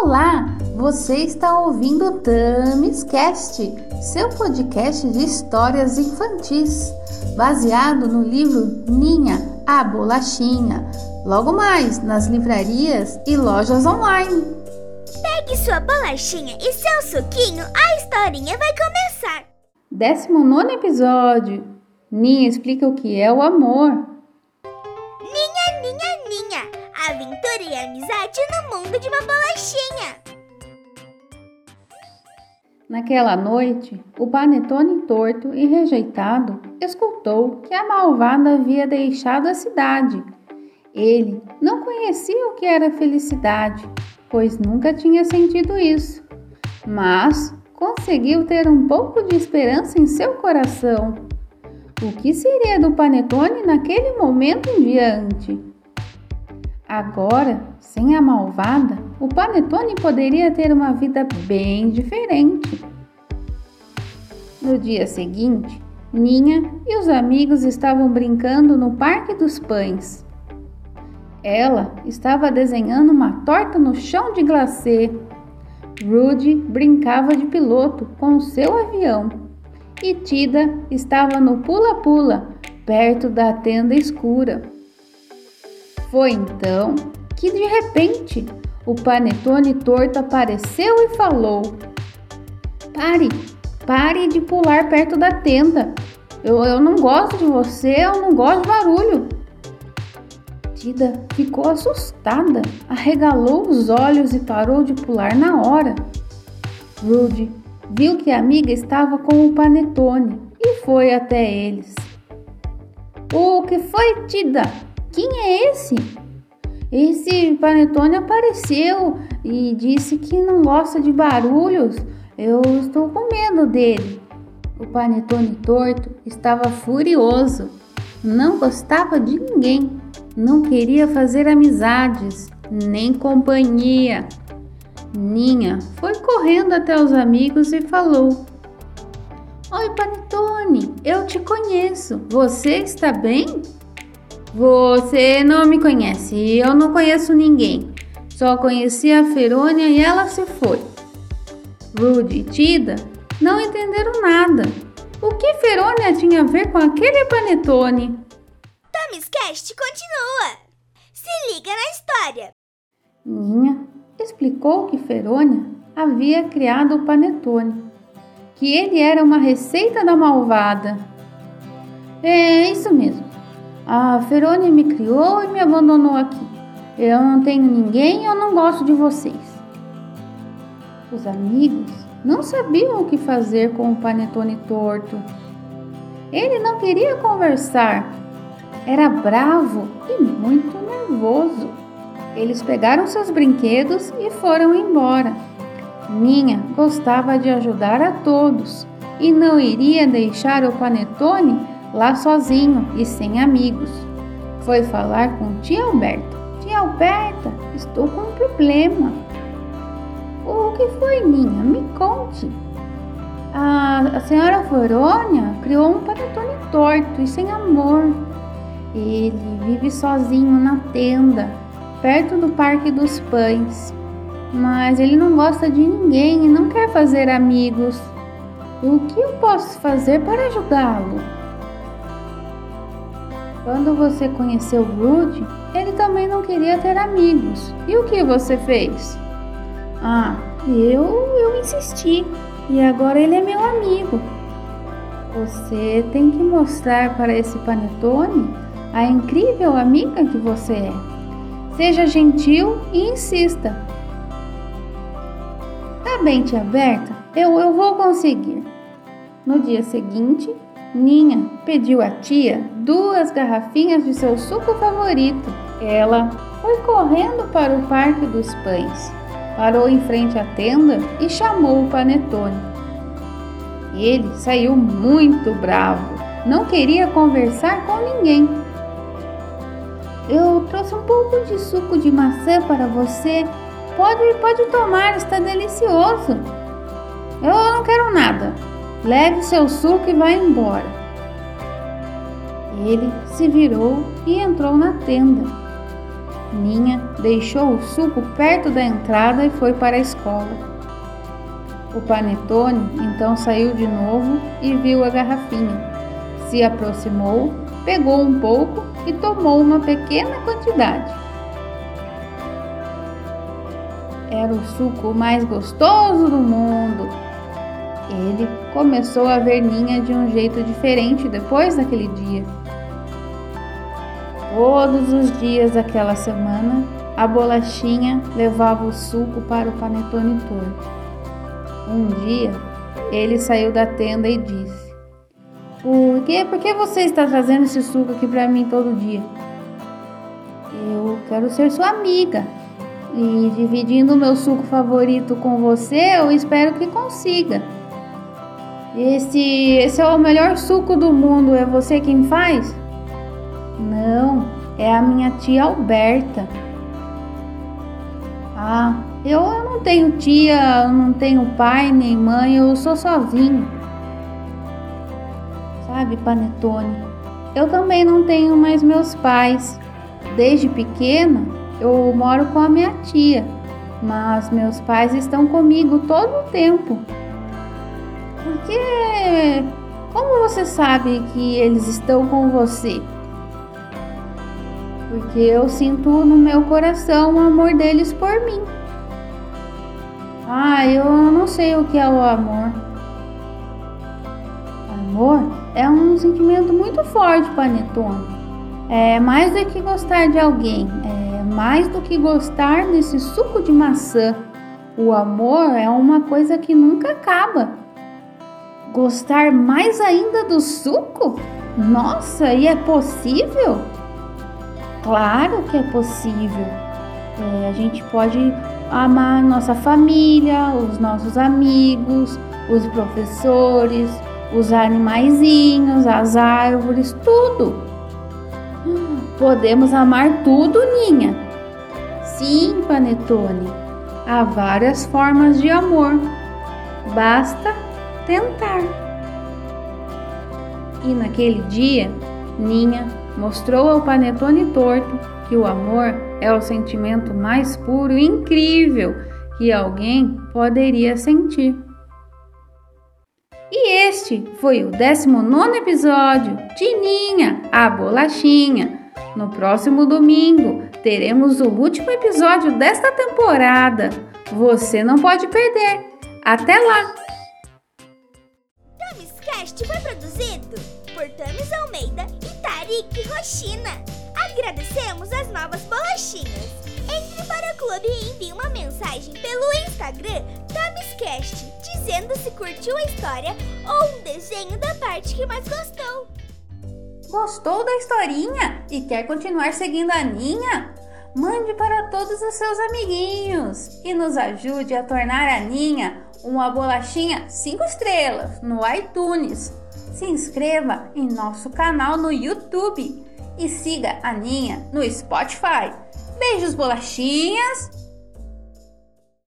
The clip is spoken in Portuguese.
Olá, você está ouvindo o Tamis Cast, seu podcast de histórias infantis, baseado no livro Ninha, a Bolachinha, logo mais nas livrarias e lojas online. Pegue sua bolachinha e seu suquinho, a historinha vai começar. 19 episódio. Ninha explica o que é o amor. No mundo de uma bolachinha. Naquela noite, o panetone torto e rejeitado escutou que a malvada havia deixado a cidade. Ele não conhecia o que era felicidade, pois nunca tinha sentido isso, mas conseguiu ter um pouco de esperança em seu coração. O que seria do panetone naquele momento em diante? Agora, sem a malvada, o Panetone poderia ter uma vida bem diferente. No dia seguinte, Ninha e os amigos estavam brincando no Parque dos Pães. Ela estava desenhando uma torta no chão de glacê. Rudy brincava de piloto com seu avião. E Tida estava no pula-pula, perto da tenda escura. Foi então que de repente o panetone torto apareceu e falou: Pare, pare de pular perto da tenda. Eu, eu não gosto de você, eu não gosto de barulho. Tida ficou assustada, arregalou os olhos e parou de pular na hora. Rudy viu que a amiga estava com o panetone e foi até eles. O que foi, Tida? Quem é esse? Esse panetone apareceu e disse que não gosta de barulhos. Eu estou com medo dele. O panetone torto estava furioso. Não gostava de ninguém. Não queria fazer amizades, nem companhia. Ninha foi correndo até os amigos e falou: Oi, Panetone, eu te conheço. Você está bem? Você não me conhece, eu não conheço ninguém. Só conheci a Ferônia e ela se foi. Rudy e Tida não entenderam nada. O que Ferônia tinha a ver com aquele panetone? Cast continua. Se liga na história. Ninha explicou que Ferônia havia criado o panetone, que ele era uma receita da malvada. É isso mesmo. A Ferone me criou e me abandonou aqui. Eu não tenho ninguém e eu não gosto de vocês. Os amigos não sabiam o que fazer com o panetone torto. Ele não queria conversar. Era bravo e muito nervoso. Eles pegaram seus brinquedos e foram embora. Ninha gostava de ajudar a todos e não iria deixar o panetone lá sozinho e sem amigos. Foi falar com tia Alberta. Tia Alberta, estou com um problema. O que foi, Ninha? Me conte. A, a senhora Forônia criou um panetone torto e sem amor. Ele vive sozinho na tenda, perto do Parque dos Pães. Mas ele não gosta de ninguém e não quer fazer amigos. O que eu posso fazer para ajudá-lo? Quando você conheceu Rude, ele também não queria ter amigos. E o que você fez? Ah, eu, eu insisti. E agora ele é meu amigo. Você tem que mostrar para esse panetone a incrível amiga que você é. Seja gentil e insista. Tá bem, tia Berta, eu, eu vou conseguir. No dia seguinte, Ninha pediu à tia duas garrafinhas de seu suco favorito. Ela foi correndo para o Parque dos Pães, parou em frente à tenda e chamou o panetone. Ele saiu muito bravo, não queria conversar com ninguém. Eu trouxe um pouco de suco de maçã para você. Pode, pode tomar, está delicioso. Eu não quero nada. Leve seu suco e vá embora. Ele se virou e entrou na tenda. Ninha deixou o suco perto da entrada e foi para a escola. O panetone então saiu de novo e viu a garrafinha. Se aproximou, pegou um pouco e tomou uma pequena quantidade. Era o suco mais gostoso do mundo. Ele começou a ver Ninha de um jeito diferente depois daquele dia. Todos os dias daquela semana, a bolachinha levava o suco para o panetone torto. Um dia, ele saiu da tenda e disse: Por que, por que você está trazendo esse suco aqui para mim todo dia? Eu quero ser sua amiga. E dividindo o meu suco favorito com você, eu espero que consiga. Esse, esse é o melhor suco do mundo, é você quem faz? Não, é a minha tia Alberta. Ah, eu não tenho tia, não tenho pai nem mãe, eu sou sozinho. Sabe, Panetone? Eu também não tenho mais meus pais. Desde pequena, eu moro com a minha tia, mas meus pais estão comigo todo o tempo. Porque como você sabe que eles estão com você? Porque eu sinto no meu coração o amor deles por mim. Ah, eu não sei o que é o amor. Amor é um sentimento muito forte, Panetone. É mais do que gostar de alguém, é mais do que gostar desse suco de maçã. O amor é uma coisa que nunca acaba. Gostar mais ainda do suco? Nossa, e é possível? Claro que é possível. É, a gente pode amar nossa família, os nossos amigos, os professores, os animaizinhos, as árvores, tudo. Podemos amar tudo, Ninha. Sim, Panetone. Há várias formas de amor. Basta tentar. E naquele dia, Ninha mostrou ao Panetone torto que o amor é o sentimento mais puro e incrível que alguém poderia sentir. E este foi o 19 episódio de Ninha, a Bolachinha. No próximo domingo teremos o último episódio desta temporada. Você não pode perder. Até lá! Tamiscast foi produzido por Tamis Almeida e Tarik Rochina. Agradecemos as novas bolachinhas. Entre para o clube e envie uma mensagem pelo Instagram TamisCast, dizendo se curtiu a história ou um desenho da parte que mais gostou. Gostou da historinha e quer continuar seguindo a Ninha? Mande para todos os seus amiguinhos e nos ajude a tornar a Ninha uma bolachinha 5 estrelas no iTunes. Se inscreva em nosso canal no YouTube e siga a Ninha no Spotify. Beijos, bolachinhas!